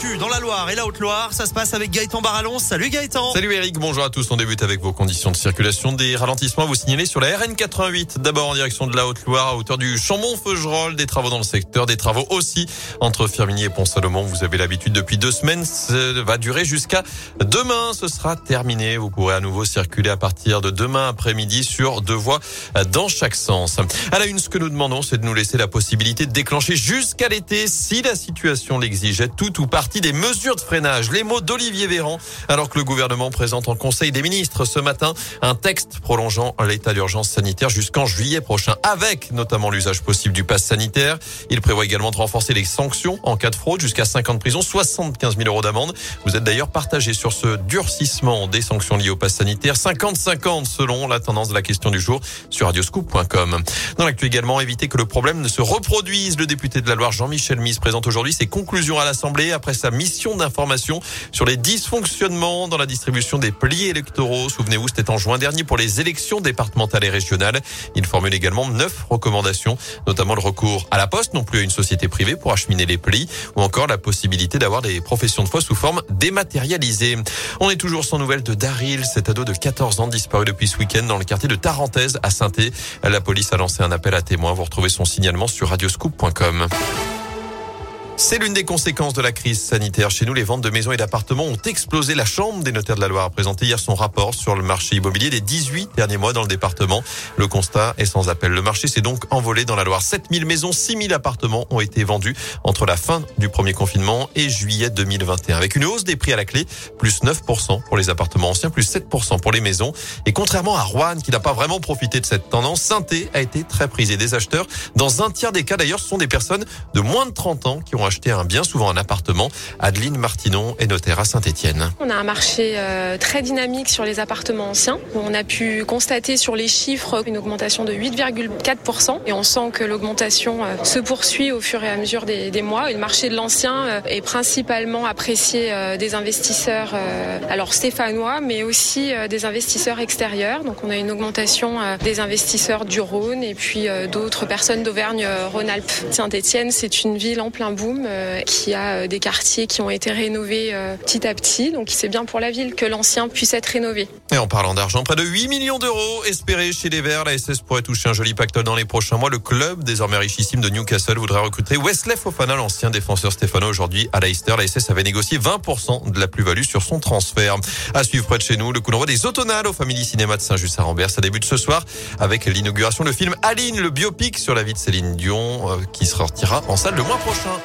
L'actu dans la Loire et la Haute-Loire, ça se passe avec Gaëtan Barallon. Salut Gaëtan. Salut Eric, bonjour à tous. On débute avec vos conditions de circulation. Des ralentissements à vous signaler sur la RN88. D'abord en direction de la Haute-Loire, à hauteur du Chambon-Feugerolles. Des travaux dans le secteur, des travaux aussi entre Firminy et Pont-Salomon. Vous avez l'habitude depuis deux semaines. Ça va durer jusqu'à demain. Ce sera terminé. Vous pourrez à nouveau circuler à partir de demain après-midi sur deux voies dans chaque sens. À la une, ce que nous demandons, c'est de nous laisser la possibilité de déclencher jusqu'à l'été, si la situation l'exigeait, tout ou partie des mesures de freinage. Les mots d'Olivier Véran, alors que le gouvernement présente en Conseil des ministres ce matin un texte prolongeant l'état d'urgence sanitaire jusqu'en juillet prochain, avec notamment l'usage possible du pass sanitaire. Il prévoit également de renforcer les sanctions en cas de fraude, jusqu'à 50 de prison, 75 000 euros d'amende. Vous êtes d'ailleurs partagé sur ce durcissement des sanctions liées au pass sanitaire, 50-50 selon la tendance de la question du jour sur radioscoop.com. Dans l'actu également, éviter que le problème ne se reproduise. Le député de la Loire, Jean-Michel Mise, présente aujourd'hui ses conclusions à l'Assemblée après sa mission d'information sur les dysfonctionnements dans la distribution des plis électoraux. Souvenez-vous, c'était en juin dernier pour les élections départementales et régionales. Il formule également neuf recommandations, notamment le recours à la poste, non plus à une société privée pour acheminer les plis, ou encore la possibilité d'avoir des professions de foi sous forme dématérialisée. On est toujours sans nouvelles de Daryl, cet ado de 14 ans disparu depuis ce week-end dans le quartier de Tarentaise à saint La police a lancé un appel à témoins. Vous retrouvez son signalement sur radioscoop.com. C'est l'une des conséquences de la crise sanitaire. Chez nous, les ventes de maisons et d'appartements ont explosé. La Chambre des notaires de la Loire a présenté hier son rapport sur le marché immobilier des 18 derniers mois dans le département. Le constat est sans appel. Le marché s'est donc envolé dans la Loire. 7000 maisons, 6000 appartements ont été vendus entre la fin du premier confinement et juillet 2021. Avec une hausse des prix à la clé, plus 9% pour les appartements anciens, plus 7% pour les maisons. Et contrairement à Rouen, qui n'a pas vraiment profité de cette tendance, saint a été très prisé des acheteurs. Dans un tiers des cas, d'ailleurs, ce sont des personnes de moins de 30 ans qui ont acheter un bien, souvent un appartement. Adeline Martinon est notaire à Saint-Etienne. On a un marché euh, très dynamique sur les appartements anciens. On a pu constater sur les chiffres une augmentation de 8,4% et on sent que l'augmentation euh, se poursuit au fur et à mesure des, mois. Le marché de l'ancien euh, est principalement apprécié des investisseurs alors stéphanois, mais aussi des investisseurs extérieurs. Donc on a une augmentation des investisseurs du Rhône et puis d'autres personnes d'Auvergne-Rhône-Alpes. Saint-Etienne, c'est une ville en plein boom euh, qui a euh, des quartiers qui ont été rénovés euh, petit à petit. Donc c'est bien pour la ville que l'ancien puisse être rénové. Et en parlant d'argent, près de 8 millions d'euros espérés chez les Verts. La SS pourrait toucher un joli pactole dans les prochains mois. Le club, désormais richissime de Newcastle, voudrait recruter Wesley Fofana, l'ancien défenseur stéphano aujourd'hui à Leicester. La SS avait négocié 20% de la plus-value sur son transfert. À suivre près de chez nous, le coup d'envoi des Autonales au Family Cinéma de Saint-Just-à-Rambert. Ça débute ce soir avec l'inauguration, le film Aline, le biopic sur la vie de Céline Dion, qui sortira en salle le mois prochain.